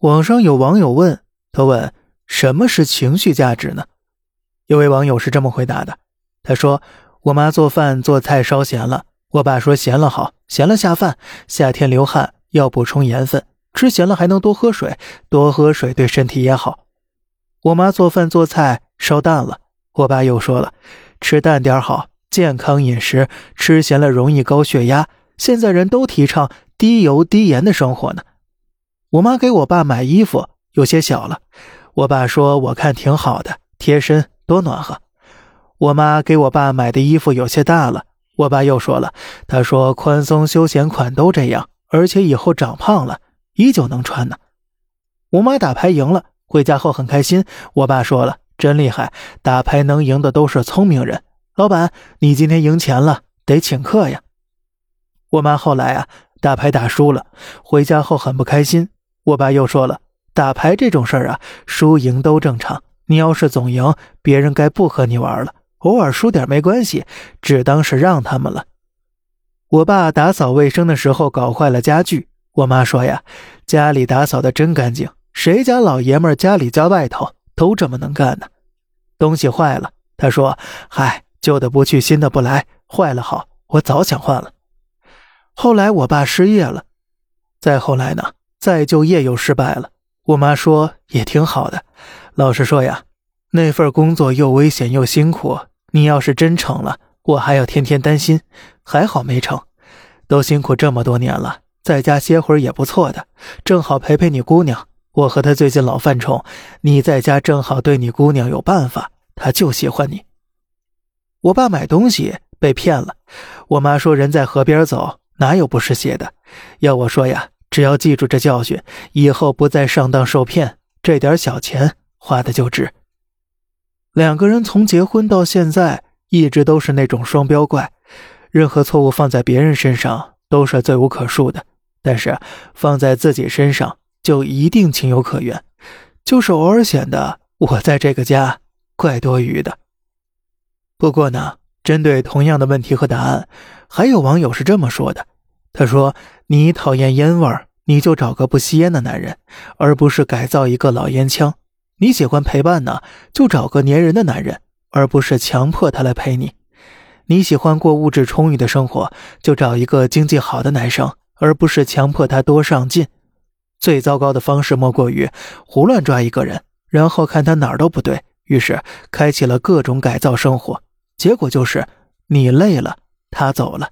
网上有网友问他问什么是情绪价值呢？有位网友是这么回答的：他说，我妈做饭做菜烧咸了，我爸说咸了好，咸了下饭，夏天流汗要补充盐分，吃咸了还能多喝水，多喝水对身体也好。我妈做饭做菜烧淡了，我爸又说了，吃淡点好，健康饮食，吃咸了容易高血压。现在人都提倡低油低盐的生活呢。我妈给我爸买衣服有些小了，我爸说我看挺好的，贴身多暖和。我妈给我爸买的衣服有些大了，我爸又说了，他说宽松休闲款都这样，而且以后长胖了依旧能穿呢。我妈打牌赢了，回家后很开心。我爸说了，真厉害，打牌能赢的都是聪明人。老板，你今天赢钱了，得请客呀。我妈后来啊，打牌打输了，回家后很不开心。我爸又说了，打牌这种事儿啊，输赢都正常。你要是总赢，别人该不和你玩了。偶尔输点没关系，只当是让他们了。我爸打扫卫生的时候搞坏了家具，我妈说呀，家里打扫的真干净，谁家老爷们家里家外头都这么能干呢？东西坏了，他说，嗨，旧的不去，新的不来，坏了好，我早想换了。后来我爸失业了，再后来呢？再就业又失败了，我妈说也挺好的。老实说呀，那份工作又危险又辛苦，你要是真成了，我还要天天担心。还好没成，都辛苦这么多年了，在家歇会儿也不错的，正好陪陪你姑娘。我和她最近老犯冲，你在家正好对你姑娘有办法，她就喜欢你。我爸买东西被骗了，我妈说人在河边走，哪有不湿鞋的？要我说呀。只要记住这教训，以后不再上当受骗，这点小钱花的就值。两个人从结婚到现在，一直都是那种双标怪，任何错误放在别人身上都是罪无可恕的，但是放在自己身上就一定情有可原，就是偶尔显得我在这个家怪多余的。不过呢，针对同样的问题和答案，还有网友是这么说的。他说：“你讨厌烟味儿，你就找个不吸烟的男人，而不是改造一个老烟枪。你喜欢陪伴呢，就找个粘人的男人，而不是强迫他来陪你。你喜欢过物质充裕的生活，就找一个经济好的男生，而不是强迫他多上进。最糟糕的方式莫过于胡乱抓一个人，然后看他哪儿都不对，于是开启了各种改造生活，结果就是你累了，他走了。”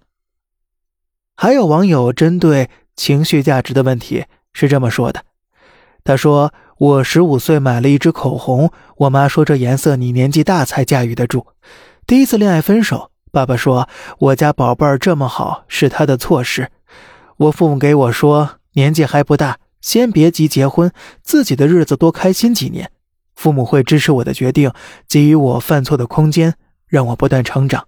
还有网友针对情绪价值的问题是这么说的：“他说，我十五岁买了一支口红，我妈说这颜色你年纪大才驾驭得住。第一次恋爱分手，爸爸说我家宝贝儿这么好是他的错事。我父母给我说年纪还不大，先别急结婚，自己的日子多开心几年。父母会支持我的决定，给予我犯错的空间，让我不断成长。”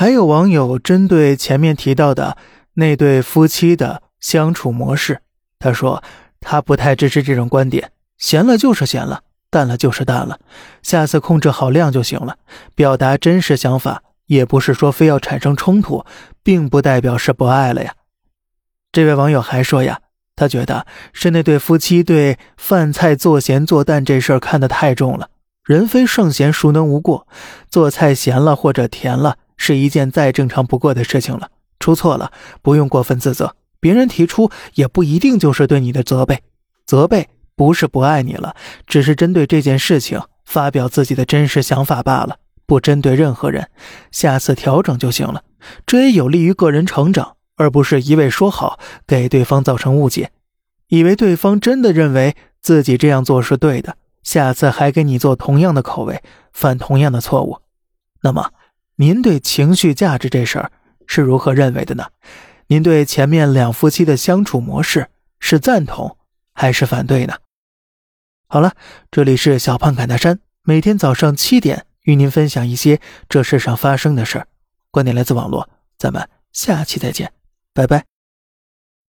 还有网友针对前面提到的那对夫妻的相处模式，他说他不太支持这种观点，闲了就是闲了，淡了就是淡了，下次控制好量就行了。表达真实想法，也不是说非要产生冲突，并不代表是不爱了呀。这位网友还说呀，他觉得是那对夫妻对饭菜做咸做淡这事儿看得太重了。人非圣贤，孰能无过？做菜咸了或者甜了。是一件再正常不过的事情了，出错了不用过分自责，别人提出也不一定就是对你的责备，责备不是不爱你了，只是针对这件事情发表自己的真实想法罢了，不针对任何人，下次调整就行了，这也有利于个人成长，而不是一味说好给对方造成误解，以为对方真的认为自己这样做是对的，下次还给你做同样的口味，犯同样的错误，那么。您对情绪价值这事儿是如何认为的呢？您对前面两夫妻的相处模式是赞同还是反对呢？好了，这里是小胖侃大山，每天早上七点与您分享一些这世上发生的事儿，观点来自网络，咱们下期再见，拜拜。